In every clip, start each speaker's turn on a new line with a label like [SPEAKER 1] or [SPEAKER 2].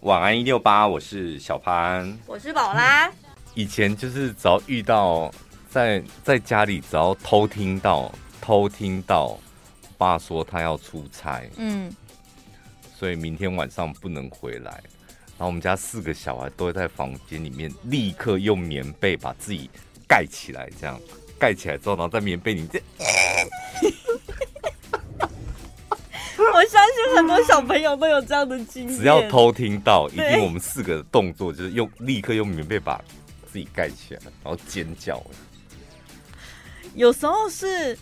[SPEAKER 1] 晚安一六八，我是小潘，
[SPEAKER 2] 我是宝拉。
[SPEAKER 1] 以前就是只要遇到在在家里，只要偷听到偷听到爸说他要出差，嗯，所以明天晚上不能回来。然后我们家四个小孩都会在房间里面立刻用棉被把自己盖起来，这样盖起来之后，然后在棉被里面。
[SPEAKER 2] 我相信很多小朋友都有这样的经验。
[SPEAKER 1] 只要偷听到，一定我们四个的动作就是用立刻用棉被把自己盖起来，然后尖叫。
[SPEAKER 2] 有时候是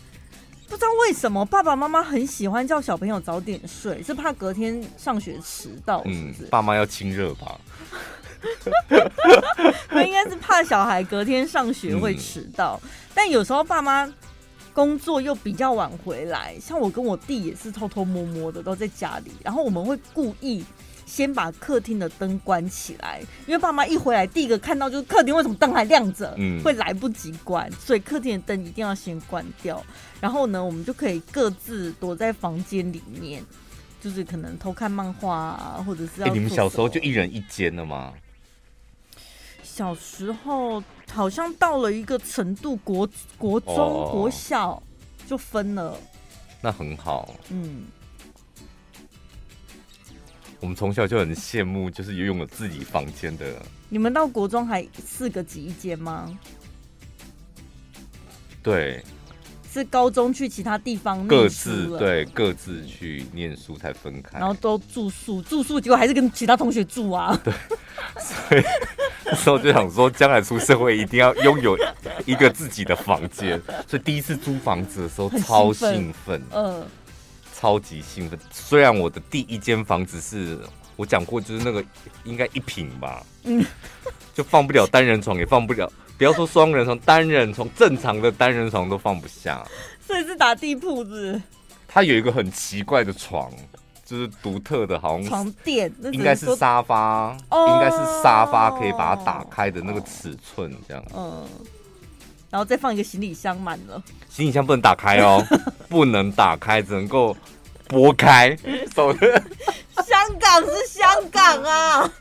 [SPEAKER 2] 不知道为什么爸爸妈妈很喜欢叫小朋友早点睡，是怕隔天上学迟到是不是？
[SPEAKER 1] 嗯，爸妈要亲热吧？
[SPEAKER 2] 他应该是怕小孩隔天上学会迟到，嗯，但有时候爸妈。工作又比较晚回来，像我跟我弟也是偷偷摸摸的都在家里，然后我们会故意先把客厅的灯关起来，因为爸妈一回来，第一个看到就是客厅为什么灯还亮着，嗯，会来不及关，所以客厅的灯一定要先关掉。然后呢，我们就可以各自躲在房间里面，就是可能偷看漫画啊，或者是要、欸……你
[SPEAKER 1] 们小时候就一人一间了吗？
[SPEAKER 2] 小时候好像到了一个程度，国国中、oh, 国小就分了。
[SPEAKER 1] 那很好。嗯，我们从小就很羡慕，就是拥有自己房间的。
[SPEAKER 2] 你们到国中还四个挤一间吗？
[SPEAKER 1] 对。
[SPEAKER 2] 是高中去其他地方
[SPEAKER 1] 各自对各自去念书才分开，
[SPEAKER 2] 然后都住宿住宿，结果还是跟其他同学住啊。
[SPEAKER 1] 对，所以那时候就想说，将来出社会一定要拥有一个自己的房间。所以第一次租房子的时候超兴奋，嗯，超级兴奋。虽然我的第一间房子是我讲过，就是那个应该一坪吧，嗯，就放不了单人床，也放不了。不要说双人床，单人床正常的单人床都放不下，
[SPEAKER 2] 所以是打地铺子。
[SPEAKER 1] 它有一个很奇怪的床，就是独特的，好像
[SPEAKER 2] 床垫，
[SPEAKER 1] 应该是沙发，应该是沙发可以把它打开的那个尺寸这样。嗯，
[SPEAKER 2] 然后再放一个行李箱满了，
[SPEAKER 1] 行李箱不能打开哦，不能打开，只能够拨开。走的。
[SPEAKER 2] 香港是香港啊。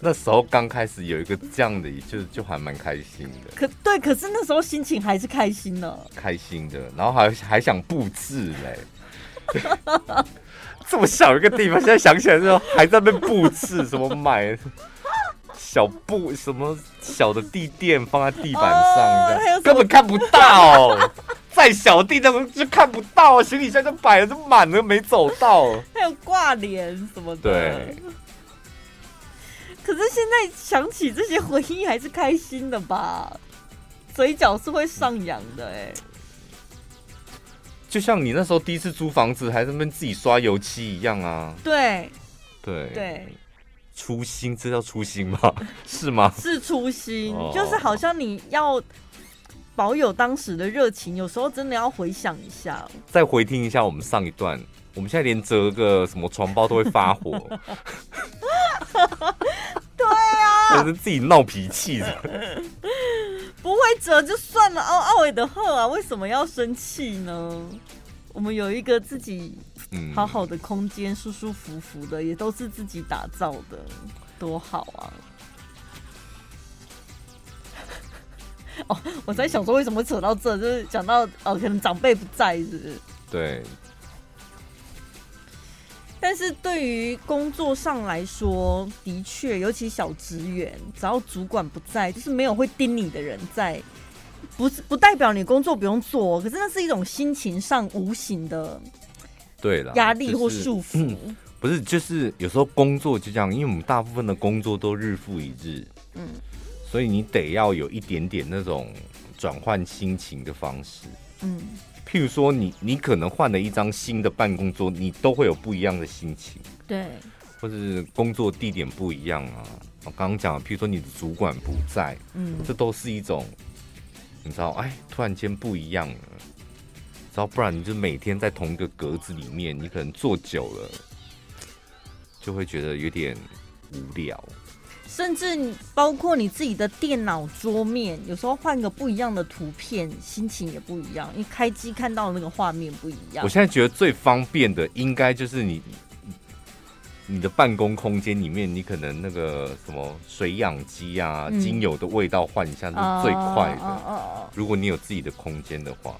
[SPEAKER 1] 那时候刚开始有一个这样的，就就还蛮开心的。
[SPEAKER 2] 可对，可是那时候心情还是开心呢，
[SPEAKER 1] 开心的。然后还还想布置嘞，这么小一个地方，现在想起来之后还在那边布置，什么买小布，什么小的地垫放在地板上，根本看不到。再小地垫就看不到，行李箱就摆了，就满了，没走到。
[SPEAKER 2] 还有挂帘什么的。
[SPEAKER 1] 对。
[SPEAKER 2] 可是现在想起这些回忆还是开心的吧，嘴角是会上扬的哎。
[SPEAKER 1] 就像你那时候第一次租房子，还在那边自己刷油漆一样啊。
[SPEAKER 2] 对，
[SPEAKER 1] 对
[SPEAKER 2] 对，
[SPEAKER 1] 初心，这叫初心吗？是吗？
[SPEAKER 2] 是初心，就是好像你要保有当时的热情，有时候真的要回想一下，
[SPEAKER 1] 再回听一下我们上一段。我们现在连折个什么床包都会发火。
[SPEAKER 2] 对啊，
[SPEAKER 1] 我是 自己闹脾气的。
[SPEAKER 2] 不会折就算了，奥奥伟的贺啊，为什么要生气呢？我们有一个自己好好的空间，嗯，舒舒服服的，也都是自己打造的，多好啊！哦，我在想说，为什么会扯到这？就是讲到哦，可能长辈不在，是不是？
[SPEAKER 1] 对。
[SPEAKER 2] 但是对于工作上来说，的确，尤其小职员，只要主管不在，就是没有会盯你的人在，不是不代表你工作不用做，可是那是一种心情上无形的，对了，压力或束缚、就是嗯。
[SPEAKER 1] 不是，就是有时候工作就这样，因为我们大部分的工作都日复一日，嗯，所以你得要有一点点那种转换心情的方式，嗯。譬如说你，你你可能换了一张新的办公桌，你都会有不一样的心情，
[SPEAKER 2] 对，
[SPEAKER 1] 或者是工作地点不一样啊。我刚刚讲，譬如说你的主管不在，嗯，这都是一种，你知道，哎，突然间不一样了，知道，不然你就每天在同一个格子里面，你可能坐久了，就会觉得有点无聊。
[SPEAKER 2] 甚至你包括你自己的电脑桌面，有时候换个不一样的图片，心情也不一样。因为开机看到的那个画面不一样。
[SPEAKER 1] 我现在觉得最方便的，应该就是你你的办公空间里面，你可能那个什么水养机啊，嗯、精油的味道换一下是最快的。哦哦哦、如果你有自己的空间的话，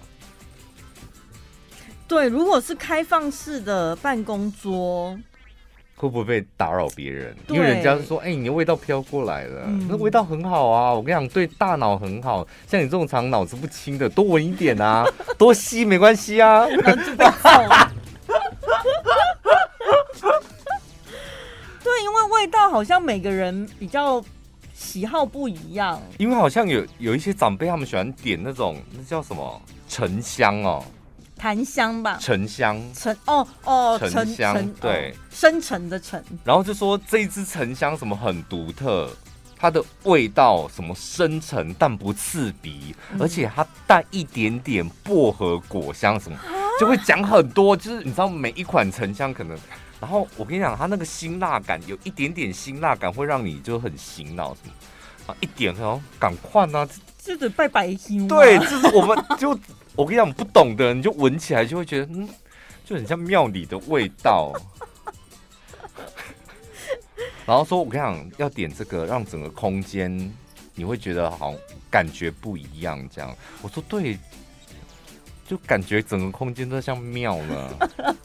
[SPEAKER 2] 对，如果是开放式的办公桌。
[SPEAKER 1] 会不会被打扰别人？因为人家说：“哎、欸，你的味道飘过来了，嗯、那味道很好啊！我跟你讲，对大脑很好。像你这种常脑子不清的，多闻一点啊，多吸没关系啊。”然后就被揍了。
[SPEAKER 2] 对，因为味道好像每个人比较喜好不一样。
[SPEAKER 1] 因为好像有有一些长辈他们喜欢点那种那叫什么沉香哦。
[SPEAKER 2] 檀香吧，
[SPEAKER 1] 沉香，
[SPEAKER 2] 沉哦哦，
[SPEAKER 1] 沉香，对，
[SPEAKER 2] 哦、深沉的沉。
[SPEAKER 1] 然后就说这一支沉香什么很独特，它的味道什么深沉但不刺鼻，嗯、而且它带一点点薄荷果香什么，啊、就会讲很多。就是你知道每一款沉香可能，然后我跟你讲，它那个辛辣感有一点点辛辣感，会让你就很醒脑什么啊，一点哦，赶快啊，
[SPEAKER 2] 这得拜拜香。
[SPEAKER 1] 对，就是我们就。我跟你讲，不懂的你就闻起来就会觉得，嗯，就很像庙里的味道。然后说，我跟你讲，要点这个，让整个空间你会觉得好像感觉不一样。这样，我说对，就感觉整个空间都像庙了。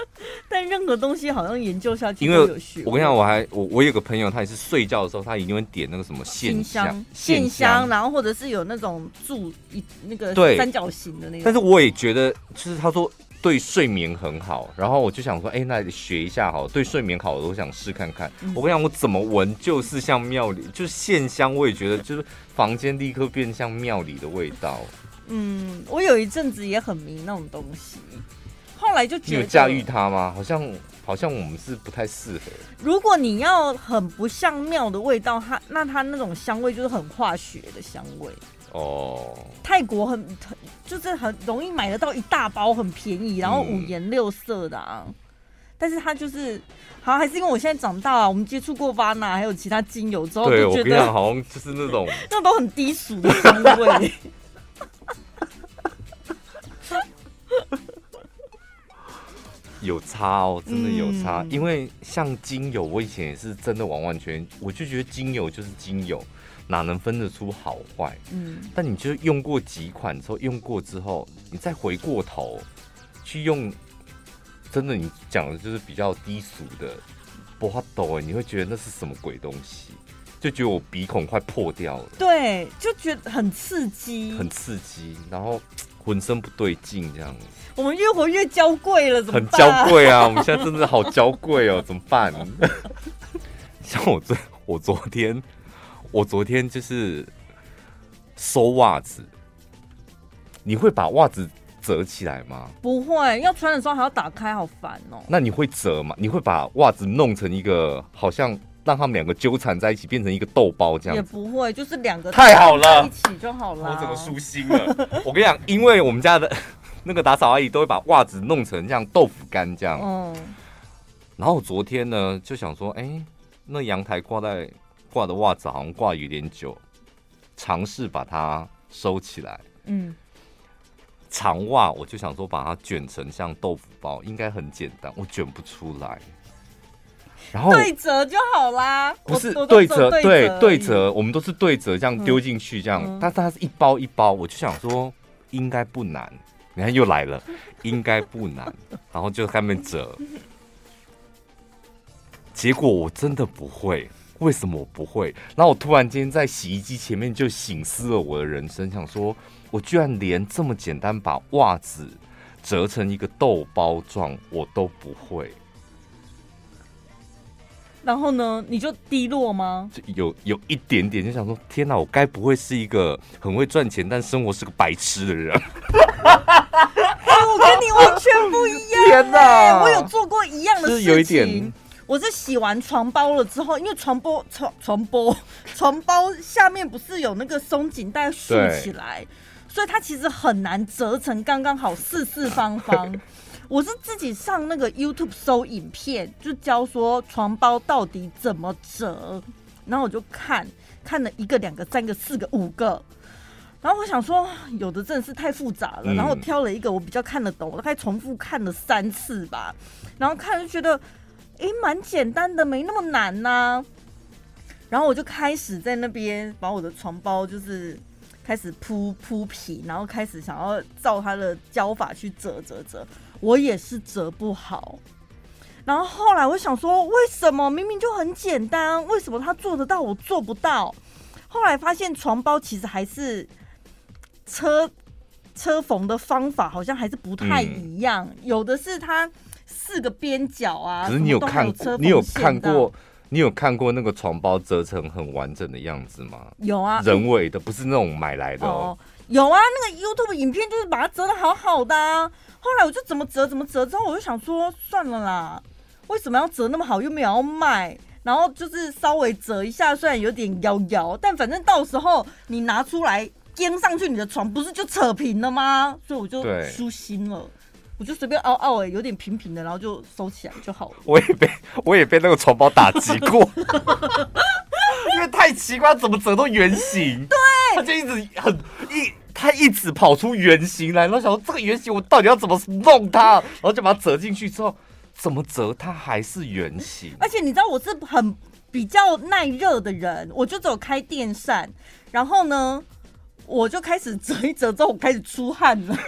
[SPEAKER 2] 但任何东西好像研究下去，
[SPEAKER 1] 因为我跟你讲，我还我我有个朋友，他也是睡觉的时候，他一定会点那个什么线香
[SPEAKER 2] 线香，然后或者是有那种柱一那个三角形的那个。
[SPEAKER 1] 但是我也觉得，就是他说对睡眠很好，然后我就想说，哎、欸，那学一下好，对睡眠好，我都想试看看。嗯、我跟你讲，我怎么闻就是像庙里，就是线香，我也觉得就是房间立刻变像庙里的味道。
[SPEAKER 2] 嗯，我有一阵子也很迷那种东西。后来就觉得
[SPEAKER 1] 你有驾驭它吗？好像好像我们是不太适合。
[SPEAKER 2] 如果你要很不像庙的味道，它那它那种香味就是很化学的香味哦。泰国很很就是很容易买得到一大包，很便宜，然后五颜六色的啊。嗯、但是它就是好像还是因为我现在长大了，我们接触过巴拿还有其他精油之后，
[SPEAKER 1] 对
[SPEAKER 2] 就觉得
[SPEAKER 1] 我跟你好像就是那种
[SPEAKER 2] 那都很低俗的香味。
[SPEAKER 1] 有差哦，真的有差。嗯、因为像精油，我以前也是真的完完全，我就觉得精油就是精油，哪能分得出好坏？嗯。但你就用过几款之后，用过之后，你再回过头去用，真的你讲的就是比较低俗的，不哈抖哎，你会觉得那是什么鬼东西？就觉得我鼻孔快破掉了。
[SPEAKER 2] 对，就觉得很刺激，
[SPEAKER 1] 很刺激，然后 浑身不对劲这样。
[SPEAKER 2] 我们越活越娇贵了，怎么办？
[SPEAKER 1] 很娇贵啊！我们现在真的好娇贵哦，怎么办？像我昨我昨天我昨天就是收袜子，你会把袜子折起来吗？
[SPEAKER 2] 不会，要穿的时候还要打开，好烦哦。
[SPEAKER 1] 那你会折吗？你会把袜子弄成一个好像让他们两个纠缠在一起，变成一个豆包这样？
[SPEAKER 2] 也不会，就是两个
[SPEAKER 1] 太好了，
[SPEAKER 2] 一起就好了。
[SPEAKER 1] 我怎么舒心了？我跟你讲，因为我们家的。那个打扫阿姨都会把袜子弄成像豆腐干这样。嗯。然后昨天呢就想说，哎、欸，那阳台挂在挂的袜子好像挂有点久，尝试把它收起来。嗯。长袜我就想说把它卷成像豆腐包，应该很简单，我卷不出来。然后
[SPEAKER 2] 对折就好啦。
[SPEAKER 1] 不是对折，对对折，我们都是对折这样丢进去这样，但是它是一包一包，我就想说应该不难。你看又来了，应该不难，然后就开始折，结果我真的不会，为什么我不会？然后我突然间在洗衣机前面就醒思了我的人生，想说我居然连这么简单把袜子折成一个豆包状我都不会。
[SPEAKER 2] 然后呢，你就低落吗？
[SPEAKER 1] 就有有一点点，就想说天哪，我该不会是一个很会赚钱但生活是个白痴的人？
[SPEAKER 2] 我跟你完全不一样。天哪，我有做过一样的事情。是有一点，我是洗完床包了之后，因为床包床床包 床包下面不是有那个松紧带竖起来，所以它其实很难折成刚刚好四四方方。我是自己上那个 YouTube 搜影片，就教说床包到底怎么折，然后我就看看了一个、两个、三个、四个、五个，然后我想说有的真的是太复杂了，然后我挑了一个我比较看得懂，我大概重复看了三次吧，然后看就觉得哎，蛮简单的，没那么难呐、啊。然后我就开始在那边把我的床包就是开始铺铺皮，然后开始想要照他的教法去折折折，我也是折不好。然后后来我想说，为什么明明就很简单，为什么他做得到，我做不到？后来发现床包其实还是车车缝的方法好像还是不太一样，嗯、有的是它四个边角啊。
[SPEAKER 1] 可是你有看过？你有看过？你有看过那个床包折成很完整的样子吗？
[SPEAKER 2] 有啊，
[SPEAKER 1] 人为的，不是那种买来的哦。
[SPEAKER 2] 有啊，那个 YouTube 影片就是把它折的好好的啊。后来我就怎么折怎么折，之后我就想说算了啦，为什么要折那么好，又没有要卖，然后就是稍微折一下，虽然有点摇摇，但反正到时候你拿出来钉上去，你的床不是就扯平了吗？所以我就舒心了。我就随便凹凹哎，有点平平的，然后就收起来就好了。
[SPEAKER 1] 我也被我也被那个床包打击过，因为太奇怪，怎么折都圆形。
[SPEAKER 2] 对，
[SPEAKER 1] 他就一直很一，他一直跑出圆形来，然后想说这个圆形我到底要怎么弄它，然后就把它折进去之后，怎么折它还是圆形。
[SPEAKER 2] 而且你知道我是很比较耐热的人，我就只有开电扇，然后呢，我就开始折一折之后，我开始出汗了。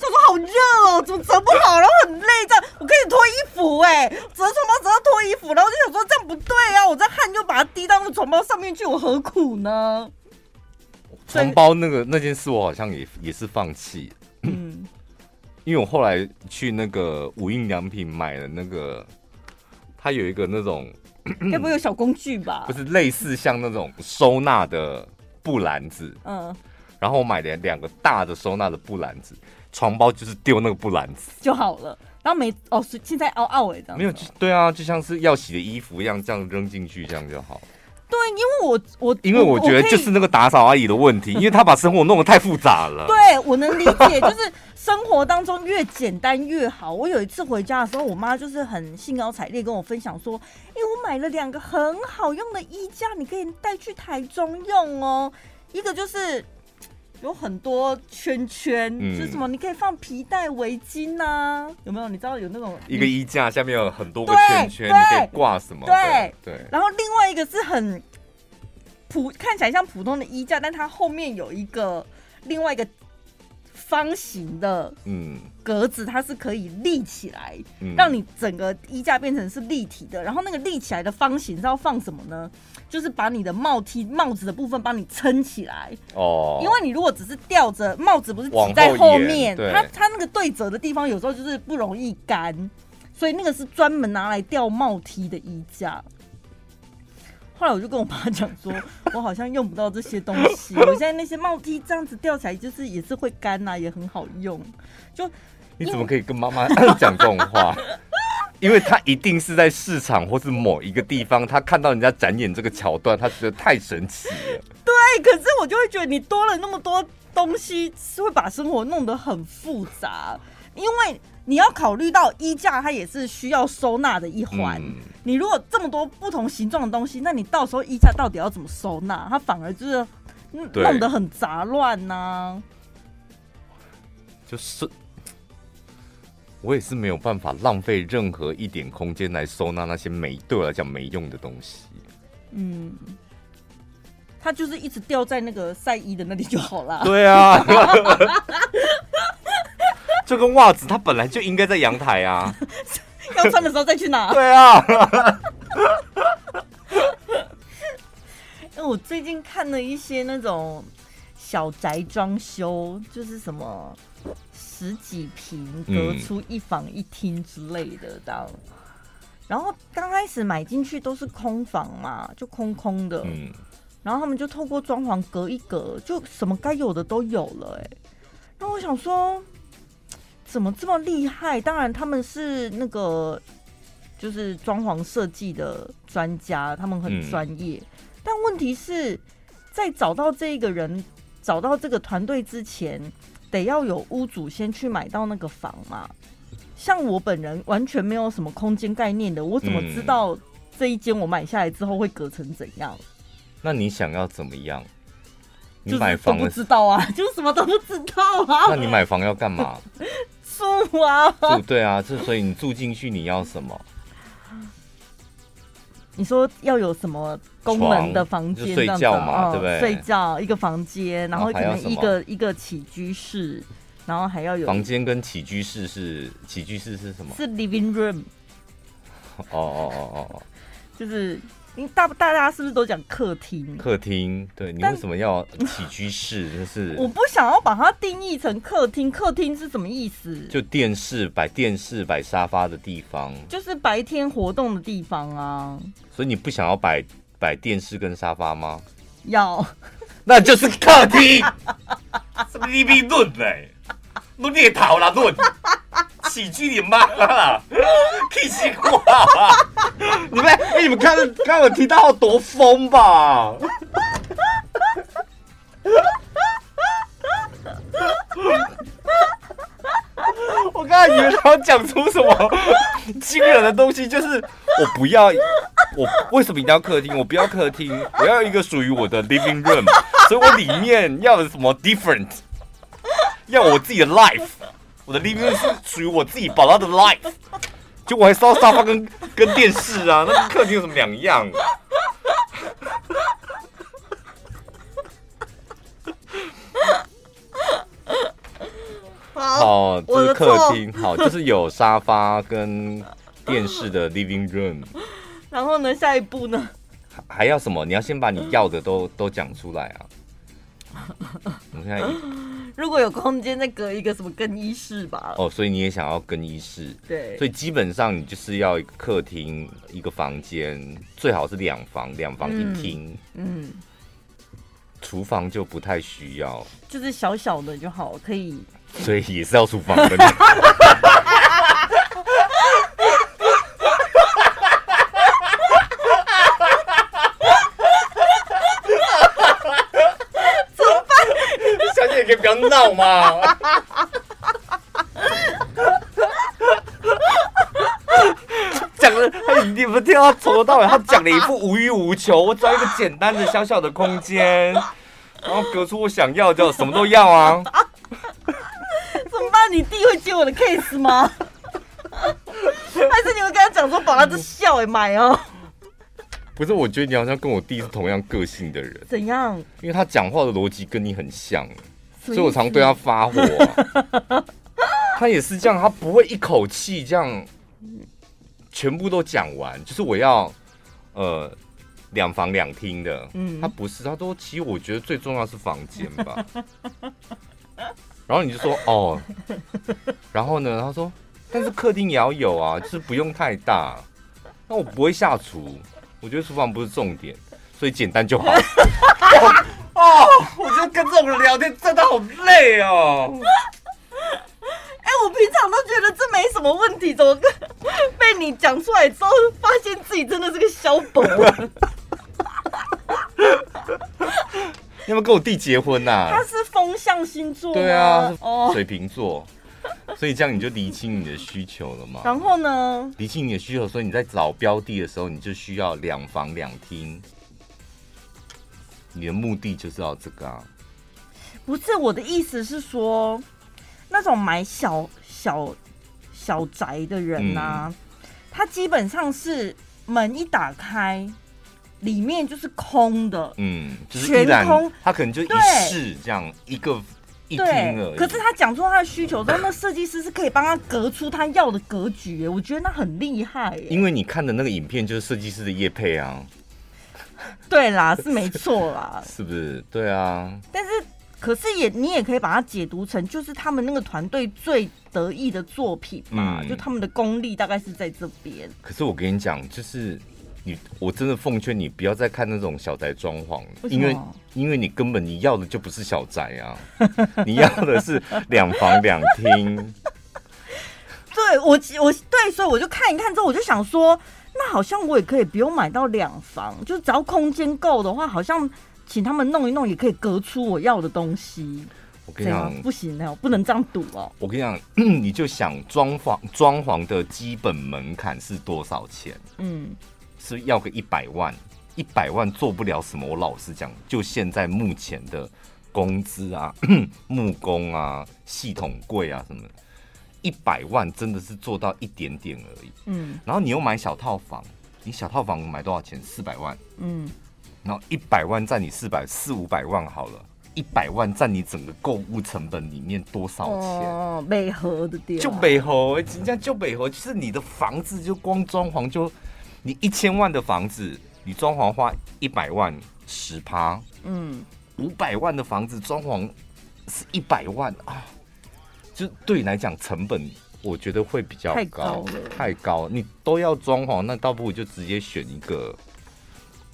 [SPEAKER 2] 说说好热哦，怎么折不好？然后很累，这样我可以脱衣服哎，折床包折到脱衣服，然后就想说这样不对啊，我这汗就把它滴到那个床包上面去，我何苦呢？
[SPEAKER 1] 床包那个那件事，我好像也也是放弃，嗯，因为我后来去那个无印良品买了那个，它有一个那种，
[SPEAKER 2] 该不会有小工具吧？
[SPEAKER 1] 不是类似像那种收纳的布篮子，嗯，然后我买了两个大的收纳的布篮子。床包就是丢那个布篮子
[SPEAKER 2] 就好了，然后没哦，是现在凹凹哎，这样
[SPEAKER 1] 没有，对啊，就像是要洗的衣服一样，这样扔进去，这样就好。
[SPEAKER 2] 对，因为我我
[SPEAKER 1] 因为我觉得就是那个打扫阿姨的问题，因为她把生活弄得太复杂了。
[SPEAKER 2] 对，我能理解，就是生活当中越简单越好。我有一次回家的时候，我妈就是很兴高采烈跟我分享说：“哎，我买了两个很好用的衣架，你可以带去台中用哦。一个就是。”有很多圈圈，嗯、就是什么？你可以放皮带、围巾呐、啊，有没有？你知道有那种
[SPEAKER 1] 一个衣架下面有很多个圈圈，你可以挂什么？
[SPEAKER 2] 对
[SPEAKER 1] 对。
[SPEAKER 2] 对然后另外一个是很普，看起来像普通的衣架，但它后面有一个另外一个方形的嗯格子，它是可以立起来，嗯、让你整个衣架变成是立体的。然后那个立起来的方形是要放什么呢？就是把你的帽 T 帽子的部分帮你撑起来哦，因为你如果只是吊着帽子，不是挤在后面，它它那个对折的地方有时候就是不容易干，所以那个是专门拿来吊帽 T 的衣架。后来我就跟我妈讲说，我好像用不到这些东西，我现在那些帽 T 这样子吊起来就是也是会干呐，也很好用。就
[SPEAKER 1] 你怎么可以跟妈妈讲这种话？因为他一定是在市场或是某一个地方，他看到人家展演这个桥段，他觉得太神奇了。
[SPEAKER 2] 对，可是我就会觉得你多了那么多东西，是会把生活弄得很复杂。因为你要考虑到衣架，它也是需要收纳的一环。嗯、你如果这么多不同形状的东西，那你到时候衣架到底要怎么收纳？它反而就是弄得很杂乱呢。
[SPEAKER 1] 就是。我也是没有办法浪费任何一点空间来收纳那些没对我来讲没用的东西。
[SPEAKER 2] 嗯，它就是一直掉在那个晒衣的那里就好了。
[SPEAKER 1] 对啊，这个袜子它本来就应该在阳台啊，
[SPEAKER 2] 要穿的时候再去拿。
[SPEAKER 1] 对啊。
[SPEAKER 2] 那我最近看了一些那种小宅装修，就是什么。十几平隔出一房一厅之类的这样，嗯、然后刚开始买进去都是空房嘛，就空空的，嗯、然后他们就透过装潢隔一隔，就什么该有的都有了哎。那我想说，怎么这么厉害？当然他们是那个就是装潢设计的专家，他们很专业。嗯、但问题是在找到这个人、找到这个团队之前。得要有屋主先去买到那个房嘛，像我本人完全没有什么空间概念的，我怎么知道这一间我买下来之后会隔成怎样？嗯、
[SPEAKER 1] 那你想要怎么样？你买房
[SPEAKER 2] 不知道啊，就什么都不知道啊。
[SPEAKER 1] 那你买房要干嘛？
[SPEAKER 2] 住啊！
[SPEAKER 1] 住对啊，这所以你住进去你要什么？
[SPEAKER 2] 你说要有什么功能的房间？
[SPEAKER 1] 睡觉嘛，
[SPEAKER 2] 哦、
[SPEAKER 1] 对不对？
[SPEAKER 2] 睡觉一个房间，然后可能一个一个起居室，然后还要有
[SPEAKER 1] 房间跟起居室是起居室是什么？
[SPEAKER 2] 是 living room。
[SPEAKER 1] 哦哦哦哦哦，
[SPEAKER 2] 就是。大大家是不是都讲客厅？
[SPEAKER 1] 客厅，对，你为什么要起居室？就是
[SPEAKER 2] 我不想要把它定义成客厅。客厅是什么意思？
[SPEAKER 1] 就电视摆电视摆沙发的地方，
[SPEAKER 2] 就是白天活动的地方啊。
[SPEAKER 1] 所以你不想要摆摆电视跟沙发吗？
[SPEAKER 2] 要，
[SPEAKER 1] 那就是客厅。什么你比论嘞？你别逃了论。喜剧你妈啦，气死我！你们，哎，你们看，看我提到多疯吧？我刚才以为他要讲出什么惊人的东西，就是我不要，我为什么一定要客厅？我不要客厅，我要一个属于我的 living room，所以我里面要有什么 different，要我自己的 life。我的 living room 是属于我自己宝宝的 life，就我还烧沙发跟 跟电视啊，那跟客厅有什么两样？好，这是客厅，好，就是有沙发跟电视的 living room。
[SPEAKER 2] 然后呢，下一步呢？
[SPEAKER 1] 还要什么？你要先把你要的都都讲出来啊！我现在。
[SPEAKER 2] 如果有空间，再隔一个什么更衣室吧。
[SPEAKER 1] 哦，所以你也想要更衣室？
[SPEAKER 2] 对。
[SPEAKER 1] 所以基本上你就是要一个客厅，一个房间，最好是两房，两房一厅。嗯。厨房就不太需要。
[SPEAKER 2] 就是小小的就好，可以。
[SPEAKER 1] 所以也是要厨房的。可以不要闹吗？讲了，你不听到从头到尾，他讲了一副无欲无求。我找一个简单的小小的空间，然后隔出我想要的，什么都要啊。
[SPEAKER 2] 怎么办？你弟会接我的 case 吗？还是你会跟他讲说，把他这笑也买哦？
[SPEAKER 1] 不是，我觉得你好像跟我弟是同样个性的人。
[SPEAKER 2] 怎样？
[SPEAKER 1] 因为他讲话的逻辑跟你很像。所以我常对他发火，啊，他也是这样，他不会一口气这样全部都讲完，就是我要呃两房两厅的，他不是，他说其实我觉得最重要是房间吧，然后你就说哦，然后呢，他说但是客厅也要有啊，就是不用太大，那我不会下厨，我觉得厨房不是重点，所以简单就好。哦，我觉得跟这种人聊天真的好累哦。
[SPEAKER 2] 哎、欸，我平常都觉得这没什么问题，怎么被你讲出来之后，发现自己真的是个小宝。
[SPEAKER 1] 你有没有跟我弟结婚呐、啊？
[SPEAKER 2] 他是风象星座，
[SPEAKER 1] 对啊，哦，水瓶座，所以这样你就厘清你的需求了嘛。
[SPEAKER 2] 然后呢？
[SPEAKER 1] 厘清你的需求，所以你在找标的的时候，你就需要两房两厅。你的目的就是要这个啊？
[SPEAKER 2] 不是，我的意思是说，那种买小小小宅的人呐、啊，嗯、他基本上是门一打开，里面就是空的，
[SPEAKER 1] 嗯，就是
[SPEAKER 2] 全空，
[SPEAKER 1] 他可能就一室这样一个一厅而已。
[SPEAKER 2] 可是他讲出他的需求之后，那设计师是可以帮他隔出他要的格局，我觉得那很厉害。
[SPEAKER 1] 因为你看的那个影片就是设计师的叶配啊。
[SPEAKER 2] 对啦，是没错啦，
[SPEAKER 1] 是不是？对啊。
[SPEAKER 2] 但是，可是也你也可以把它解读成，就是他们那个团队最得意的作品嘛，嗯、就他们的功力大概是在这边。
[SPEAKER 1] 可是我跟你讲，就是你，我真的奉劝你不要再看那种小宅装潢，为因为因为你根本你要的就不是小宅啊，你要的是两房两厅。
[SPEAKER 2] 对我，我对，所以我就看一看之后，我就想说。那好像我也可以不用买到两房，就是只要空间够的话，好像请他们弄一弄也可以隔出我要的东西。
[SPEAKER 1] 我跟你讲，
[SPEAKER 2] 不行哦，不能这样赌哦。
[SPEAKER 1] 我跟你讲，你就想装潢装潢的基本门槛是多少钱？嗯，是要个一百万，一百万做不了什么。我老实讲，就现在目前的工资啊、木工啊、系统柜啊什么的。一百万真的是做到一点点而已，嗯，然后你又买小套房，你小套房买多少钱？四百万。嗯，然后一百万占你四百四五百万好了，一百万占你整个购物成本里面多少钱？
[SPEAKER 2] 哦，美和的店
[SPEAKER 1] 就美和，人家就美和，就是你的房子就光装潢就，你一千万的房子，你装潢花一百万十趴，嗯，五百万的房子装潢是一百万啊，就对你来讲成本。我觉得会比较高，太高了，太高。你都要装潢，那倒不如就直接选一个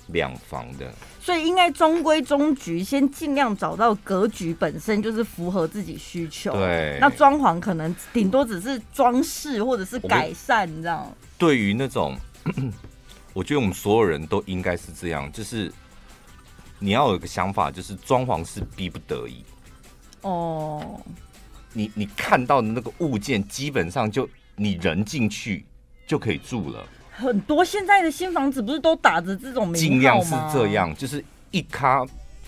[SPEAKER 1] 两房的。
[SPEAKER 2] 所以应该中规中矩，先尽量找到格局本身就是符合自己需求。
[SPEAKER 1] 对，
[SPEAKER 2] 那装潢可能顶多只是装饰或者是改善，你知道？
[SPEAKER 1] 对于那种，我觉得我们所有人都应该是这样，就是你要有一个想法，就是装潢是逼不得已。哦。你你看到的那个物件，基本上就你人进去就可以住了。
[SPEAKER 2] 很多现在的新房子不是都打着这种名？尽
[SPEAKER 1] 量是这样，就是一卡，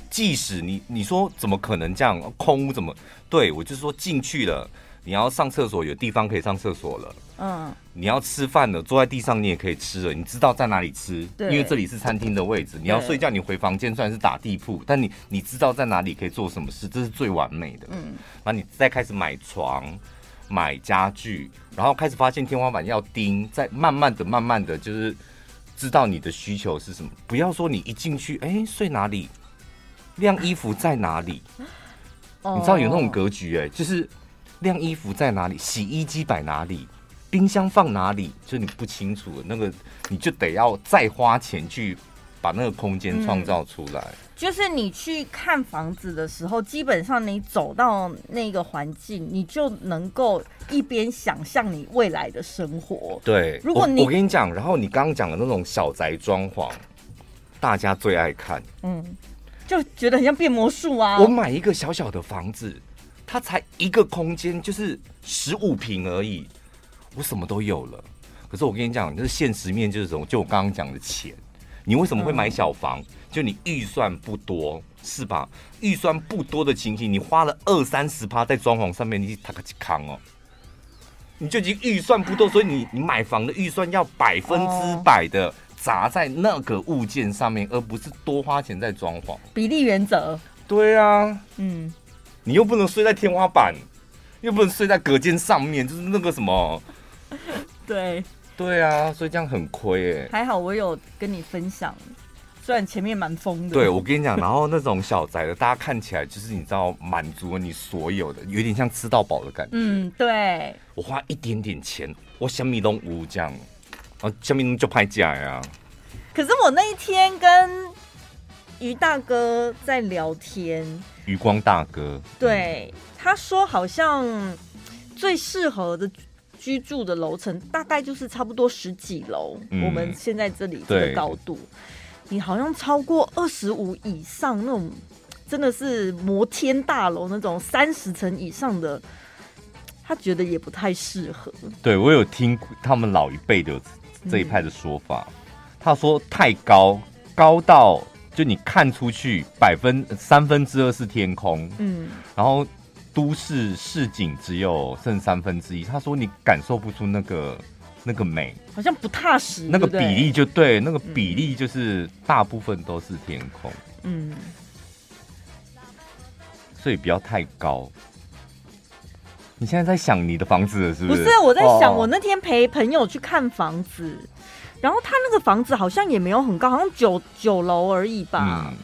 [SPEAKER 1] 即使你你说怎么可能这样空屋怎么？对，我就是说进去了。你要上厕所，有地方可以上厕所了。嗯，你要吃饭了，坐在地上你也可以吃了。你知道在哪里吃？因为这里是餐厅的位置。你要睡觉，你回房间虽然是打地铺，但你你知道在哪里可以做什么事，这是最完美的。嗯，然后你再开始买床、买家具，然后开始发现天花板要钉，再慢慢的、慢慢的就是知道你的需求是什么。不要说你一进去，哎，睡哪里？晾衣服在哪里？你知道有那种格局哎，就是。晾衣服在哪里？洗衣机摆哪里？冰箱放哪里？就你不清楚的那个，你就得要再花钱去把那个空间创造出来。嗯，
[SPEAKER 2] 就是你去看房子的时候，基本上你走到那个环境，你就能够一边想象你未来的生活。
[SPEAKER 1] 对，如果你我，我跟你讲，然后你刚刚讲的那种小宅装潢，大家最爱看，
[SPEAKER 2] 嗯，就觉得很像变魔术啊。
[SPEAKER 1] 我买一个小小的房子。它才一个空间，就是十五平而已，我什么都有了。可是我跟你讲，就是现实面就是什么？就我刚刚讲的钱，你为什么会买小房？就你预算不多，是吧？预算不多的情形，你花了二三十趴在装潢上面，你塔克起康哦，你就已经预算不多，所以你你买房的预算要百分之百的砸在那个物件上面，而不是多花钱在装潢。
[SPEAKER 2] 比例原则。
[SPEAKER 1] 对啊，嗯。你又不能睡在天花板，又不能睡在隔间上面，就是那个什么，
[SPEAKER 2] 对
[SPEAKER 1] 对啊，所以这样很亏哎。
[SPEAKER 2] 还好我有跟你分享，虽然前面蛮疯的。
[SPEAKER 1] 对，我跟你讲，然后那种小宅的，大家看起来就是你知道满足了你所有的，有点像吃到饱的感觉。
[SPEAKER 2] 嗯，对。
[SPEAKER 1] 我花一点点钱，我小米都无这样，啊，什么就拍假呀。
[SPEAKER 2] 可是我那一天跟于大哥在聊天。
[SPEAKER 1] 余光大哥，
[SPEAKER 2] 对他说，好像最适合的居住的楼层大概就是差不多十几楼。嗯、我们现在这里这个高度，你好像超过二十五以上那种，真的是摩天大楼那种三十层以上的，他觉得也不太适合。
[SPEAKER 1] 对，我有听他们老一辈的这一派的说法，嗯、他说太高，高到。就你看出去，百分三分之二是天空，嗯，然后都市市景只有剩三分之一。他说你感受不出那个那个美，
[SPEAKER 2] 好像不踏实。
[SPEAKER 1] 那个比例就对，那个比例就是大部分都是天空，嗯，所以不要太高。你现在在想你的房子了是不是？
[SPEAKER 2] 不是，我在想我那天陪朋友去看房子。然后他那个房子好像也没有很高，好像九九楼而已吧。嗯。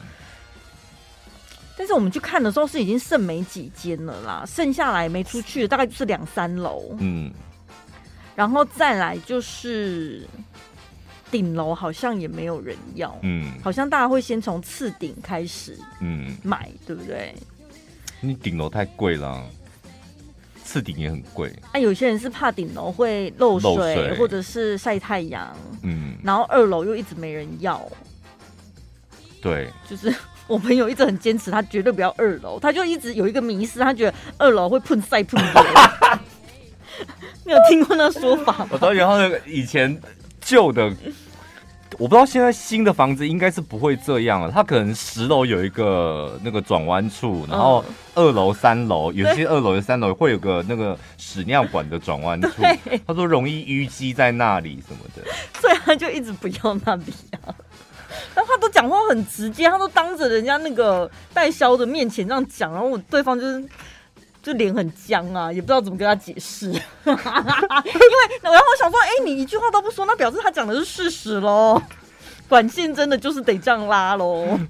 [SPEAKER 2] 但是我们去看的时候是已经剩没几间了啦，剩下来没出去的大概就是两三楼。嗯。然后再来就是顶楼好像也没有人要。嗯。好像大家会先从次顶开始。嗯。买对不对？
[SPEAKER 1] 你顶楼太贵了。次顶也很贵，
[SPEAKER 2] 啊，有些人是怕顶楼会漏水，漏水。或者是晒太阳，嗯，然后二楼又一直没人要，
[SPEAKER 1] 对，
[SPEAKER 2] 就是我朋友一直很坚持，他绝对不要二楼，他就一直有一个迷思，他觉得二楼会喷晒喷的，你有听过那说法吗？
[SPEAKER 1] 我知道，然后以前旧的我不知道现在新的房子应该是不会这样了，它可能十楼有一个那个转弯处，然后二楼、三楼有些二楼、三楼会有个那个屎尿管的转弯处。他说容易淤积在那里什么的，
[SPEAKER 2] 所以他就一直不要那里啊。然后他都讲话很直接，他都当着人家那个代销的面前这样讲，然后我对方就是就脸很僵啊，也不知道怎么跟他解释。因为然后我想说，哎、欸，你一句话都不说，那表示他讲的是事实喽。管线真的就是得这样拉喽。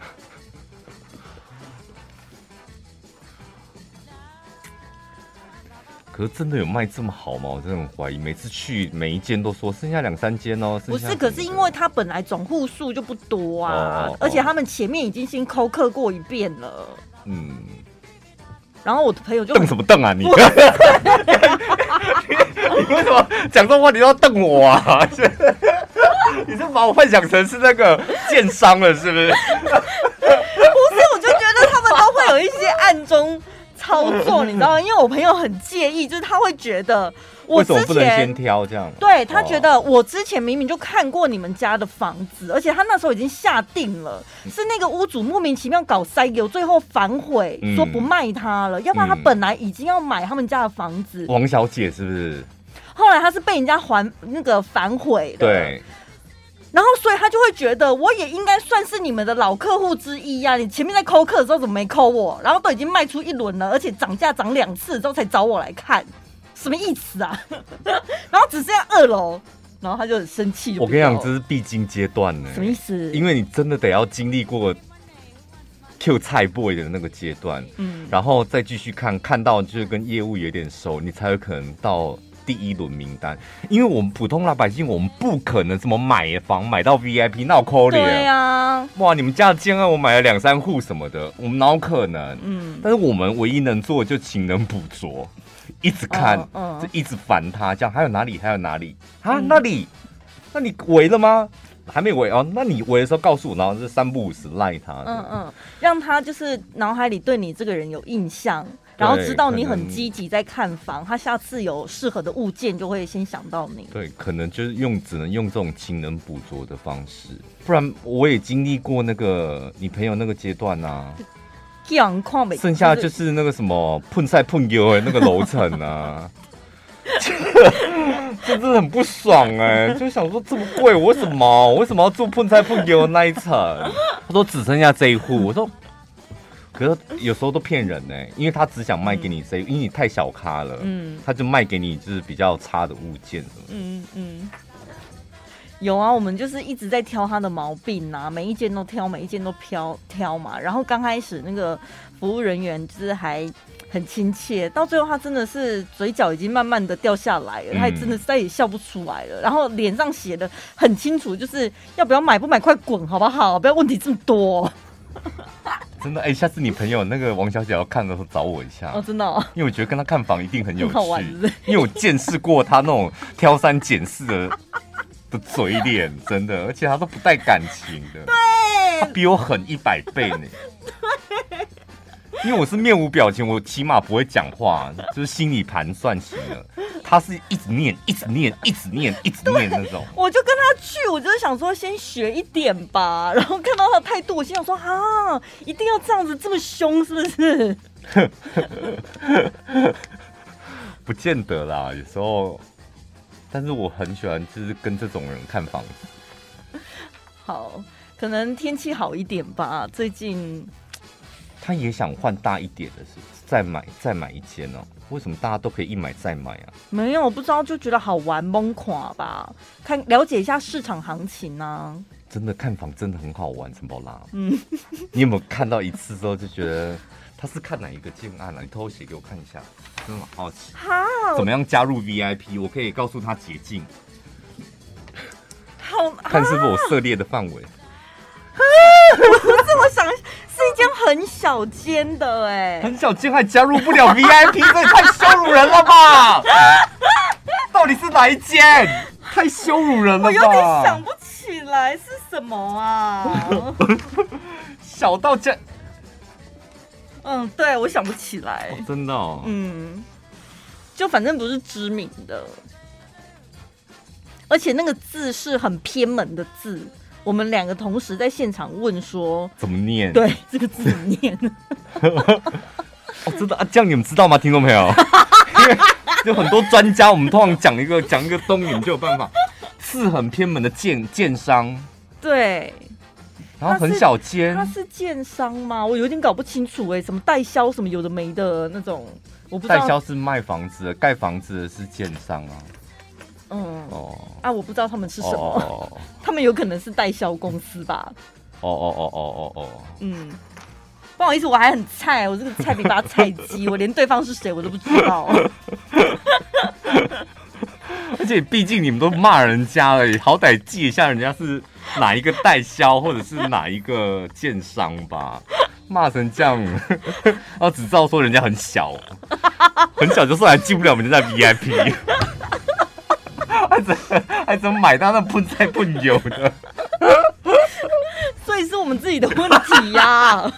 [SPEAKER 1] 可是真的有卖这么好吗？我真的很怀疑。每次去每一间都说剩下两三间哦。
[SPEAKER 2] 不是，可是因为他本来总户数就不多啊，哦哦、而且他们前面已经先扣客过一遍了。嗯。然后我的朋友就
[SPEAKER 1] 瞪什么瞪啊你？你为什么讲这种话你都要瞪我啊？你是把我幻想成是那个剑商了是不是？不
[SPEAKER 2] 是，我就觉得他们都会有一些暗中。操作，你知道吗？因为我朋友很介意，就是他会觉得我之前
[SPEAKER 1] 不能先挑这样？
[SPEAKER 2] 对，他觉得我之前明明就看过你们家的房子，而且他那时候已经下定了，是那个屋主莫名其妙搞塞给我，最后反悔说不卖他了，要不然他本来已经要买他们家的房子。
[SPEAKER 1] 王小姐是不是？
[SPEAKER 2] 后来他是被人家还那个反悔的。
[SPEAKER 1] 对。
[SPEAKER 2] 然后，所以他就会觉得，我也应该算是你们的老客户之一呀、啊。你前面在扣客的时候怎么没扣我？然后都已经卖出一轮了，而且涨价涨两次之后才找我来看，什么意思啊？然后只剩下二楼，然后他就很生气。
[SPEAKER 1] 我跟你讲，这是必经阶段呢。
[SPEAKER 2] 什么意思？
[SPEAKER 1] 因为你真的得要经历过 Q 菜 boy 的那个阶段，嗯，然后再继续看，看到就是跟业务有点熟，你才有可能到。第一轮名单，因为我们普通老百姓，我们不可能怎么买房买到 VIP，那我抠脸。
[SPEAKER 2] 对呀、啊，
[SPEAKER 1] 哇，你们家的建案我买了两三户什么的，我们哪有可能？嗯，但是我们唯一能做的就勤能补拙，一直看，就一直烦他，这样还有哪里还有哪里啊？那里，那你围了吗？还没围哦，那你围的时候告诉我，然后是三不五时赖他，嗯
[SPEAKER 2] 嗯，让他就是脑海里对你这个人有印象。然后知道你很积极在看房，他下次有适合的物件就会先想到你。
[SPEAKER 1] 对，可能就是用只能用这种勤能补拙的方式，不然我也经历过那个你朋友那个阶段啊。剩下就是那个什么碰菜碰油哎，那个楼层啊，这真的很不爽哎，就想说这么贵，我为什么？我为什么要住碰菜碰油那一层？他说只剩下这一户，我说。可是有时候都骗人呢，因为他只想卖给你这，嗯、因为你太小咖了，嗯，他就卖给你就是比较差的物件什么的，嗯嗯，
[SPEAKER 2] 有啊，我们就是一直在挑他的毛病啊，每一件都挑，每一件都挑挑嘛。然后刚开始那个服务人员就是还很亲切，到最后他真的是嘴角已经慢慢的掉下来了，嗯、他也真的再也笑不出来了，然后脸上写的很清楚，就是要不要买不买，快滚好不好？不要问题这么多。
[SPEAKER 1] 真的哎、欸，下次你朋友那个王小姐要看的时候找我一下
[SPEAKER 2] 哦，真的、哦，
[SPEAKER 1] 因为我觉得跟他看房一定很有趣，因为我见识过他那种挑三拣四的的嘴脸，真的，而且他都不带感情的，
[SPEAKER 2] 对，
[SPEAKER 1] 他比我狠一百倍呢，对，因为我是面无表情，我起码不会讲话，就是心里盘算型的。他是一直念，一直念，一直念，一直念那种。
[SPEAKER 2] 我就跟他去，我就是想说先学一点吧。然后看到他的态度，我心想说啊，一定要这样子这么凶，是不是？
[SPEAKER 1] 不见得啦，有时候。但是我很喜欢，就是跟这种人看房子。
[SPEAKER 2] 好，可能天气好一点吧。最近
[SPEAKER 1] 他也想换大一点的，是再买再买一间哦。为什么大家都可以一买再买啊？
[SPEAKER 2] 没有，我不知道，就觉得好玩，懵垮吧？看了解一下市场行情呢、啊。
[SPEAKER 1] 真的看房真的很好玩，陈宝拉。嗯，你有没有看到一次之后就觉得他是看哪一个建案啊？你偷偷写给我看一下，真的好奇。好，怎么样加入 VIP？我可以告诉他捷径。
[SPEAKER 2] 好，
[SPEAKER 1] 看是不是我涉猎的范围。
[SPEAKER 2] 不是，我想是一间很小间的哎，
[SPEAKER 1] 很小间还加入不了 VIP，这也太羞辱人了吧！到底是哪一间？太羞辱人了吧！我有
[SPEAKER 2] 点想不起来是什么啊，
[SPEAKER 1] 小到这，
[SPEAKER 2] 嗯，对，我想不起来，
[SPEAKER 1] 哦、真的、哦，
[SPEAKER 2] 嗯，就反正不是知名的，而且那个字是很偏门的字。我们两个同时在现场问说
[SPEAKER 1] 怎么念？
[SPEAKER 2] 对，这个字怎么念？
[SPEAKER 1] 哦，真的啊，这样你们知道吗，听众朋友？因为有很多专家，我们通常讲一个讲一个东西，你就有办法。字很偏门的建建商，
[SPEAKER 2] 对，
[SPEAKER 1] 然后很小间，
[SPEAKER 2] 他是建商吗？我有点搞不清楚哎、欸，什么代销什么有的没的那种，我不知道。
[SPEAKER 1] 代销是卖房子的，盖房子的是建商啊。
[SPEAKER 2] 嗯哦啊，我不知道他们是什么，哦、他们有可能是代销公司吧。
[SPEAKER 1] 哦哦哦哦哦哦。
[SPEAKER 2] 嗯，不好意思，我还很菜，我这个菜比他菜鸡，我连对方是谁我都不知道。
[SPEAKER 1] 而且毕竟你们都骂人家了，好歹记一下人家是哪一个代销或者是哪一个建商吧。骂成这样，然 后只知道说人家很小，很小就算还进不了我们家 VIP，还怎还怎么买到那喷菜喷油的？
[SPEAKER 2] 所以是我们自己的问题呀、啊。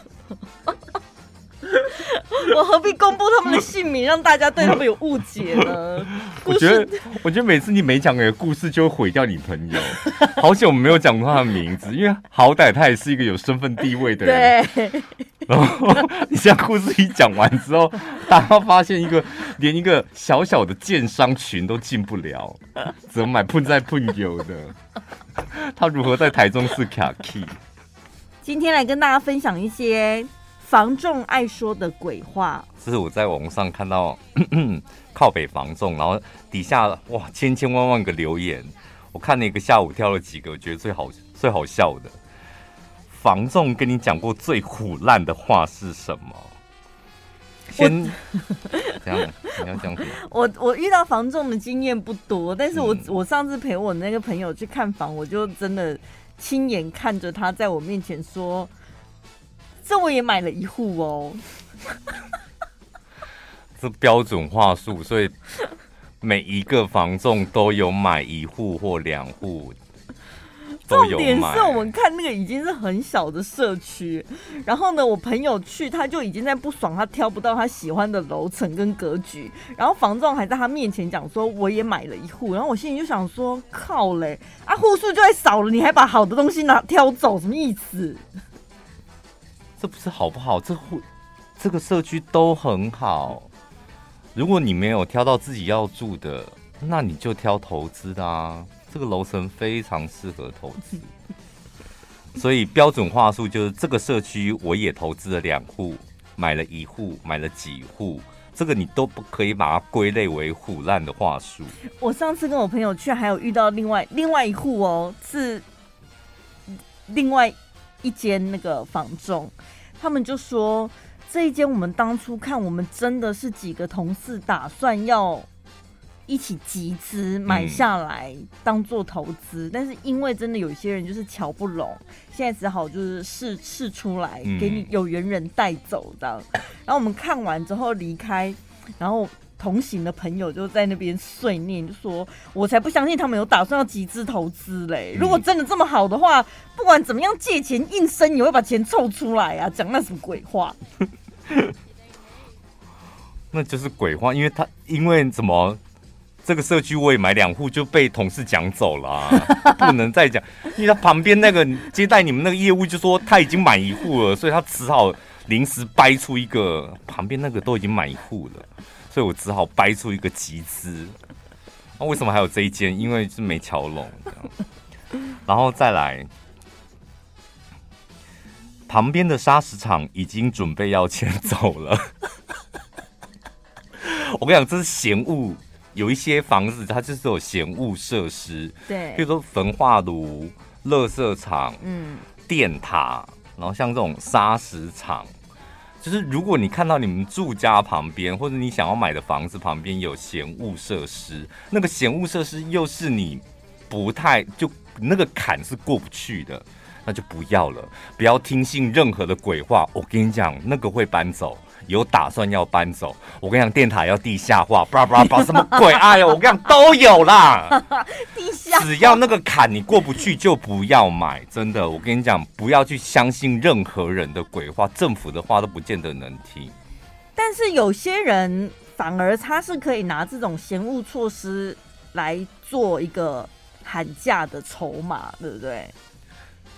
[SPEAKER 2] 我何必公布他们的姓名，让大家对他们有误解呢？
[SPEAKER 1] 我觉得，我觉得每次你每讲一个故事，就会毁掉你朋友。好险我们没有讲过他的名字，因为好歹他也是一个有身份地位的人。对。然后你现在故事一讲完之后，大家发现一个连一个小小的建商群都进不了，怎么买碰在碰友的？他如何在台中市卡 key？
[SPEAKER 2] 今天来跟大家分享一些。房仲爱说的鬼话，
[SPEAKER 1] 这是我在网上看到 靠北房仲，然后底下哇千千万万个留言，我看了一个下午挑了几个，我觉得最好最好笑的。房仲跟你讲过最唬烂的话是什么？先 这样，你要讲什么？
[SPEAKER 2] 我我遇到房仲的经验不多，但是我、嗯、我上次陪我那个朋友去看房，我就真的亲眼看着他在我面前说。这我也买了一户哦，
[SPEAKER 1] 这标准话术，所以每一个房仲都有买一户或两户。
[SPEAKER 2] 重点是我们看那个已经是很小的社区，然后呢，我朋友去他就已经在不爽，他挑不到他喜欢的楼层跟格局，然后房仲还在他面前讲说我也买了一户，然后我心里就想说靠嘞，啊户数就会少了，你还把好的东西拿挑走，什么意思？
[SPEAKER 1] 这不是好不好？这户这个社区都很好。如果你没有挑到自己要住的，那你就挑投资的啊。这个楼层非常适合投资。所以标准话术就是这个社区我也投资了两户，买了一户，买了几户，这个你都不可以把它归类为唬烂的话术。
[SPEAKER 2] 我上次跟我朋友去，还有遇到另外另外一户哦，是另外。一间那个房中，他们就说这一间我们当初看，我们真的是几个同事打算要一起集资买下来当做投资，嗯，但是因为真的有些人就是瞧不拢，现在只好就是试试出来给你有缘人带走这样。然后我们看完之后离开，然后。同行的朋友就在那边碎念，就说：“我才不相信他们有打算要集资投资嘞！如果真的这么好的话，不管怎么样借钱硬生也会把钱凑出来啊！讲那什么鬼话？
[SPEAKER 1] 那就是鬼话，因为他因为怎么这个社区我也买两户就被同事讲走了啊，不能再讲，因为他旁边那个接待你们那个业务就说他已经买一户了，所以他只好临时掰出一个，旁边那个都已经买一户了。”所以我只好掰出一个集资。那为什么还有这一间？因为是没桥拢。然后再来，旁边的砂石场已经准备要迁走了。我跟你讲，这是嫌物。有一些房子它就是有嫌恶设施，对，比如说焚化炉、垃圾场、嗯、电塔，然后像这种砂石场。就是如果你看到你们住家旁边，或者你想要买的房子旁边有闲物设施，那个闲物设施又是你不太就那个坎是过不去的，那就不要了，不要听信任何的鬼话。我跟你讲，那个会搬走。有打算要搬走，我跟你讲，电塔要地下化，不知道不知道什么鬼，哎呦，我跟你讲都有啦。地下，只要那个坎你过不去，就不要买。真的，我跟你讲，不要去相信任何人的鬼话，政府的话都不见得能听。
[SPEAKER 2] 但是有些人反而他是可以拿这种嫌恶措施来做一个喊价的筹码，对不对？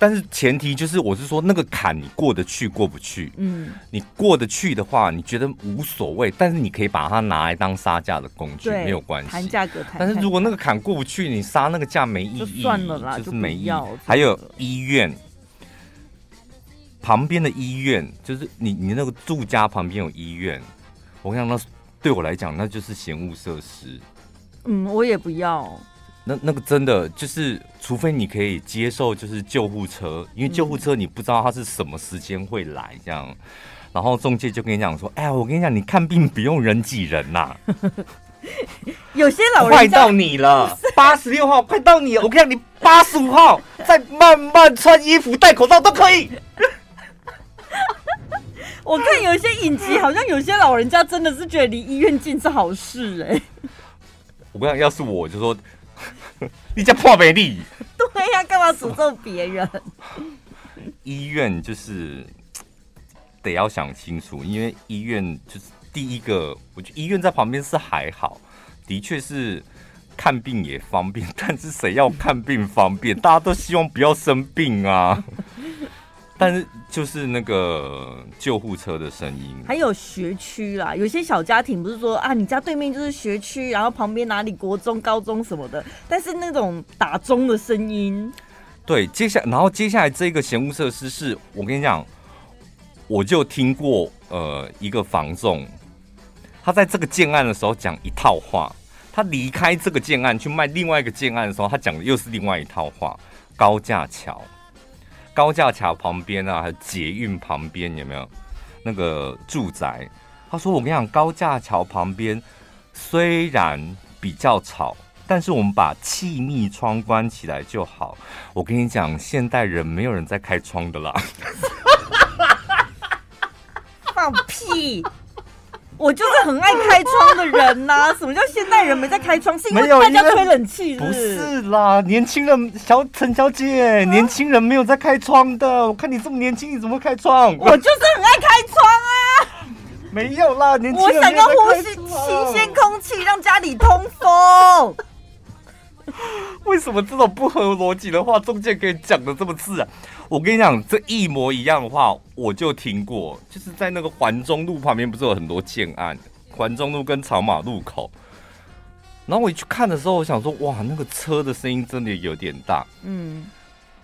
[SPEAKER 1] 但是前提就是，我是说那个坎你过得去过不去？嗯，你过得去的话，你觉得无所谓，但是你可以把它拿来当杀价的工具，没有关系。
[SPEAKER 2] 谈价格谈。
[SPEAKER 1] 但是如果那个坎过不去，你杀那个价没意义，
[SPEAKER 2] 就算了啦，
[SPEAKER 1] 就是没意义。
[SPEAKER 2] 就
[SPEAKER 1] 还有医院旁边的医院，就是你你那个住家旁边有医院，我跟你讲，那对我来讲那就是嫌恶设施。
[SPEAKER 2] 嗯，我也不要。
[SPEAKER 1] 那那个真的就是，除非你可以接受，就是救护车，因为救护车你不知道它是什么时间会来，这样。然后中介就跟你讲说：“哎呀，我跟你讲，你看病不用人挤人呐。”
[SPEAKER 2] 有些老人
[SPEAKER 1] 快到你了，八十六号快到你了，我跟你讲，你八十五号再慢慢穿衣服、戴口罩都可以。
[SPEAKER 2] 我看有一些影集，好像有些老人家真的是觉得离医院近是好事哎、欸。
[SPEAKER 1] 我跟你讲，要是我就说。你家破美丽？
[SPEAKER 2] 对呀，干嘛诅咒别人？
[SPEAKER 1] 医院就是得要想清楚，因为医院就是第一个，我觉得医院在旁边是还好，的确是看病也方便，但是谁要看病方便？大家都希望不要生病啊。但是就是那个救护车的声音，
[SPEAKER 2] 还有学区啦，有些小家庭不是说啊，你家对面就是学区，然后旁边哪里国中、高中什么的，但是那种打钟的声音，
[SPEAKER 1] 对，接下然后接下来这个嫌恶设施是我跟你讲，我就听过呃一个房仲，他在这个建案的时候讲一套话，他离开这个建案去卖另外一个建案的时候，他讲的又是另外一套话，高架桥。高架桥旁边啊，还有捷运旁边有没有那个住宅？他说：“我跟你讲，高架桥旁边虽然比较吵，但是我们把气密窗关起来就好。”我跟你讲，现代人没有人在开窗的啦。
[SPEAKER 2] 放屁！我就是很爱开窗的人呐、啊！什么叫现代人没在开窗？是因为大家吹冷气？不
[SPEAKER 1] 是啦，年轻人，小陈小姐，年轻人没有在开窗的。我看你这么年轻，你怎么会开窗？
[SPEAKER 2] 我就是很爱开窗啊！
[SPEAKER 1] 没有啦，年轻人。
[SPEAKER 2] 我想要呼吸新鲜空气，让家里通风。
[SPEAKER 1] 为什么这种不合逻辑的话，中介可以讲的这么自然？我跟你讲，这一模一样的话，我就听过，就是在那个环中路旁边，不是有很多建案？环中路跟草马路口。然后我一去看的时候，我想说，哇，那个车的声音真的有点大。嗯。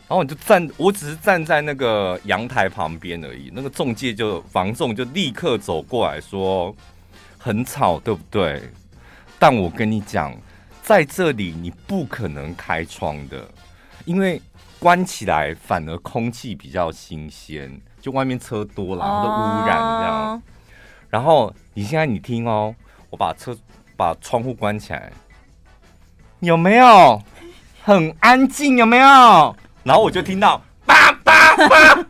[SPEAKER 1] 然后我就站，我只是站在那个阳台旁边而已。那个中介就房仲就立刻走过来说，很吵，对不对？但我跟你讲，在这里你不可能开窗的，因为。关起来反而空气比较新鲜，就外面车多了，然后都污染这样。然后你现在你听哦，我把车把窗户关起来，有没有很安静？有没有？然后我就听到叭叭叭，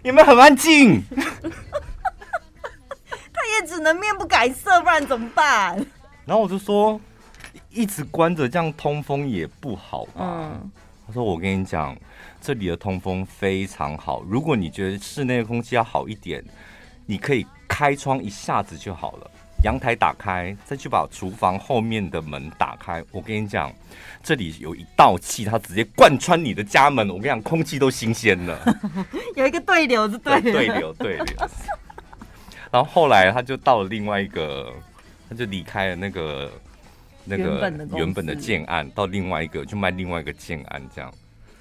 [SPEAKER 1] 有没有很安静？
[SPEAKER 2] 他也只能面不改色，不然怎么办？
[SPEAKER 1] 然后我就说，一直关着这样通风也不好吧。嗯他说：“我跟你讲，这里的通风非常好。如果你觉得室内的空气要好一点，你可以开窗一下子就好了。阳台打开，再去把厨房后面的门打开。我跟你讲，这里有一道气，它直接贯穿你的家门。我跟你讲，空气都新鲜了。
[SPEAKER 2] 有一个对流是对
[SPEAKER 1] 对流对流。然后后来他就到了另外一个，他就离开了那个。”那个原本的建案到另外一个去卖另外一个建案，这样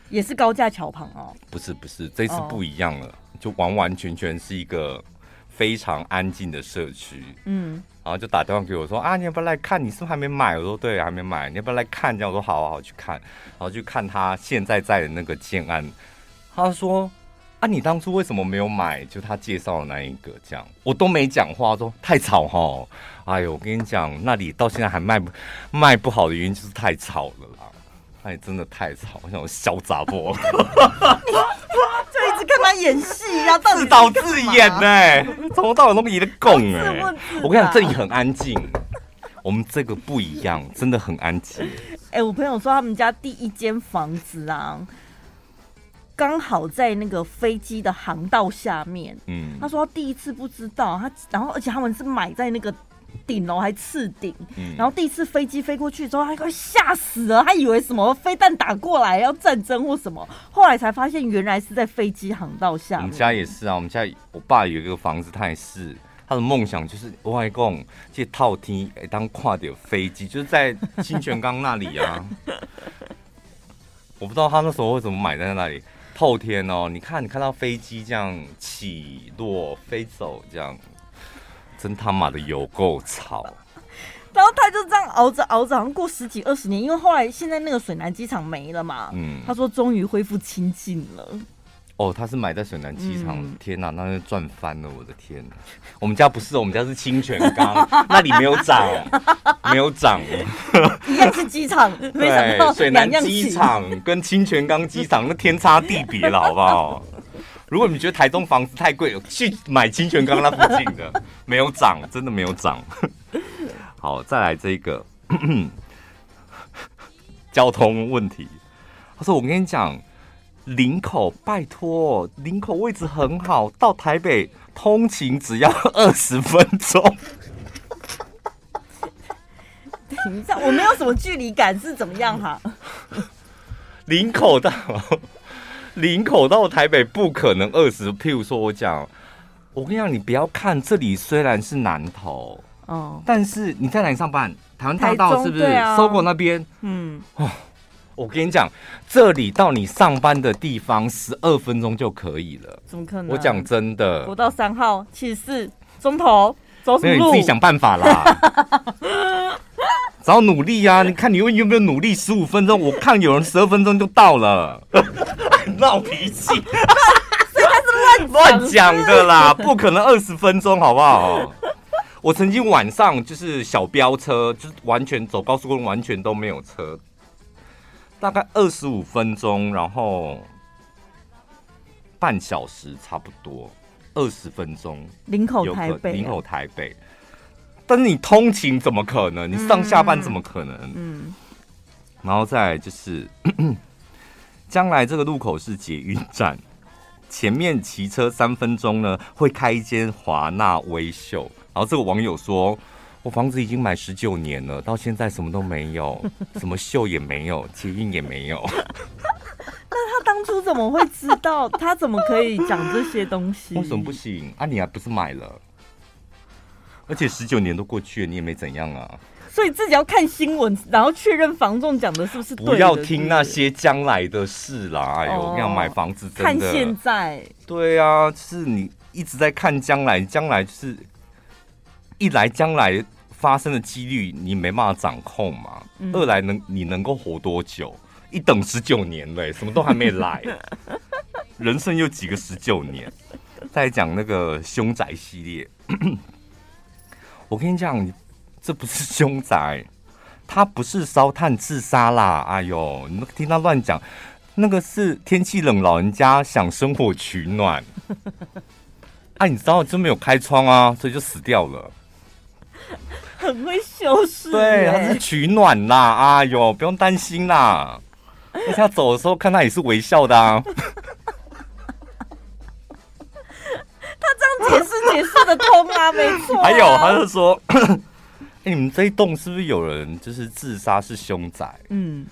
[SPEAKER 2] 也是高架桥旁哦。
[SPEAKER 1] 不是不是，这次不一样了，哦，就完完全全是一个非常安静的社区。嗯，然后就打电话给我说啊，你要不要来看？你是不是还没买？我说对，还没买。你要不要来看？这样我说好好好去看，然后去看他现在在的那个建案。他说啊，你当初为什么没有买？就他介绍的那一个，这样我都没讲话，说太吵哈。哎呦，我跟你讲，那里到现在还卖不卖不好的原因就是太吵了啦！哎，真的太吵，我想我嚣杂不？
[SPEAKER 2] 就一直看他演戏呀，
[SPEAKER 1] 自导自演呢、从头到尾都没得供哎！我跟你讲，这里很安静，我们这个不一样，真的很安静。
[SPEAKER 2] 哎、我朋友说他们家第一间房子啊，刚好在那个飞机的航道下面。嗯，他说他第一次不知道他，然后而且他们是买在那个。顶楼还次顶，嗯、然后第一次飞机飞过去之后，他快吓死了，他以为什么飞弹打过来要战争或什么，后来才发现原来是在飞机航道下。
[SPEAKER 1] 我们家也是啊，我们家我爸有一个房子，他也是他的梦想就是外公去套厅当跨点飞机，就是在清泉岗那里啊。我不知道他那时候为什么买在那里。后天哦，你看，你看到飞机这样起落飞走，这样真他妈的有够吵。
[SPEAKER 2] 然后他就这样熬着熬着，好像过十几二十年，因为后来现在那个水南机场没了嘛。嗯，他说终于恢复清净了。
[SPEAKER 1] 哦，他是买在水南机场，嗯、天哪，那就赚翻了！我的天哪，我们家不是，我们家是清泉岗，那里没有涨，没有涨，
[SPEAKER 2] 一样是机场，没想到
[SPEAKER 1] 水南机场跟清泉岗机场那天差地别了，好不好？如果你觉得台中房子太贵，去买清泉岗那附近的，没有涨，真的没有涨。好，再来这个 交通问题，他说：“我跟你讲。”林口，拜托，林口位置很好，到台北通勤只要 二十分钟。
[SPEAKER 2] 等一下，我没有什么距离感，是怎么样哈？
[SPEAKER 1] 林口到林口到台北不可能二十，譬如说我讲，我跟你讲，你不要看这里虽然是南投，哦，但是你在哪里上班？台湾大道是不是？搜狗、啊、那边，嗯，哦。我跟你讲，这里到你上班的地方十二分钟就可以了。
[SPEAKER 2] 怎么可能？
[SPEAKER 1] 我讲真的。
[SPEAKER 2] 国道三号七十四中头走什么路？
[SPEAKER 1] 你自己想办法啦。只要努力呀、啊！你看你有有没有努力？十五分钟，我看有人十二分钟就到了。闹脾气，
[SPEAKER 2] 所以他是乱
[SPEAKER 1] 乱讲的啦，不可能二十分钟，好不好？我曾经晚上就是小飙车，就是完全走高速公路，完全都没有车。大概二十五分钟，然后半小时差不多二十分钟。
[SPEAKER 2] 林口台北，
[SPEAKER 1] 林口台北。但是你通勤怎么可能？你上下班怎么可能？嗯。嗯，然后再就是，将来这个路口是捷运站，前面骑车三分钟呢，会开一间华纳微秀。然后这个网友说。我房子已经买十九年了，到现在什么都没有，什么秀也没有，捷运也没有。
[SPEAKER 2] 那他当初怎么会知道？他怎么可以讲这些东西？
[SPEAKER 1] 为什么不行？啊，你还不是买了？而且十九年都过去了，你也没怎样啊。
[SPEAKER 2] 所以自己要看新闻，然后确认房仲讲的是不是对的。
[SPEAKER 1] 不要听那些将来的事啦！哎呦，要买房子真的
[SPEAKER 2] 看现在。
[SPEAKER 1] 对啊，就是你一直在看将来，将来就是。一来将来发生的几率你没办法掌控嘛，嗯、二来能你能够活多久？一等十九年嘞，什么都还没来，人生有几个十九年？再讲那个凶宅系列，我跟你讲，这不是凶宅，他不是烧炭自杀啦！哎呦，你听他乱讲，那个是天气冷，老人家想生火取暖。哎、啊，你知道就没有开窗啊，所以就死掉了。
[SPEAKER 2] 很会修饰，
[SPEAKER 1] 对，他是取暖啦，哎呦，不用担心啦。而且他走的时候看他也是微笑的啊。
[SPEAKER 2] 他这样解释解释的通啊，没错。
[SPEAKER 1] 还有，他就说，哎、欸，你们这一栋是不是有人就是自杀是凶宅？嗯。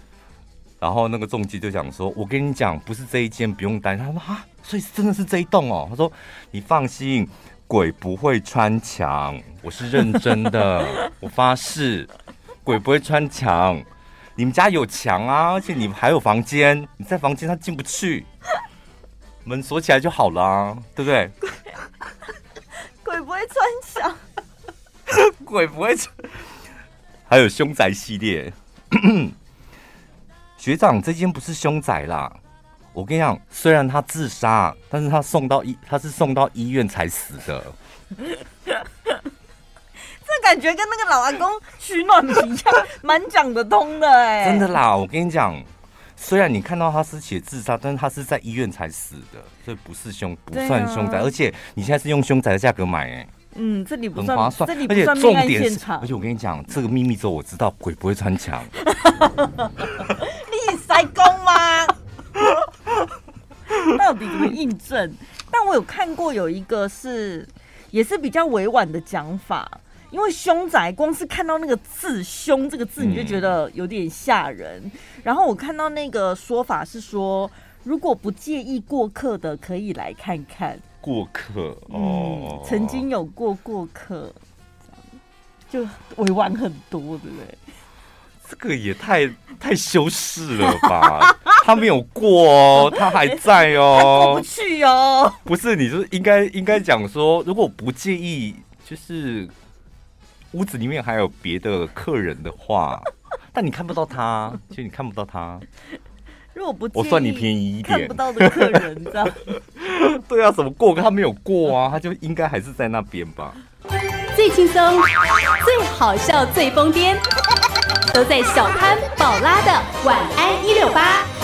[SPEAKER 1] 然后那个重机就讲说，我跟你讲，不是这一间，不用担心。他说啊，所以真的是这一栋哦。他说你放心。鬼不会穿墙，我是认真的，我发誓，鬼不会穿墙。你们家有墙啊，而且你们还有房间，你在房间他进不去，门锁起来就好了，对不对？
[SPEAKER 2] 鬼，鬼不会穿墙，
[SPEAKER 1] 鬼不会穿。还有凶宅系列，学长，这间不是凶宅啦。我跟你讲，虽然他自杀，但是他送到医，他是送到医院才死的。
[SPEAKER 2] 这感觉跟那个老阿公取暖一样，蛮讲得通的哎。
[SPEAKER 1] 真的啦，我跟你讲，虽然你看到他是写自杀，但是他是在医院才死的，所以不是凶，不算凶宅。啊、而且你现在是用凶宅的价格买，哎，
[SPEAKER 2] 嗯，这里不算
[SPEAKER 1] 很划算，
[SPEAKER 2] 而且重点
[SPEAKER 1] 是，而且我跟你讲，这个秘密之后我知道，鬼不会穿墙。
[SPEAKER 2] 你塞工吗？到底怎么印证？但我有看过有一个是，也是比较委婉的讲法，因为凶宅光是看到那个字“凶”这个字，你就觉得有点吓人。嗯、然后我看到那个说法是说，如果不介意过客的，可以来看看。
[SPEAKER 1] 过客哦、
[SPEAKER 2] 嗯，曾经有过过客，就委婉很多，对不对？
[SPEAKER 1] 这个也太太修饰了吧？他没有过哦，他还在哦，
[SPEAKER 2] 过不去哦。
[SPEAKER 1] 不是，你就是应该应该讲说，如果不介意，就是屋子里面还有别的客人的话，但你看不到他，其实你看不到他。
[SPEAKER 2] 如果不，
[SPEAKER 1] 我算你便宜一点，
[SPEAKER 2] 看不到的客人，这样。
[SPEAKER 1] 对啊，怎么过？他没有过啊，他就应该还是在那边吧。
[SPEAKER 3] 最轻松、最好笑、最疯癫，都在小潘宝拉的晚安一六八。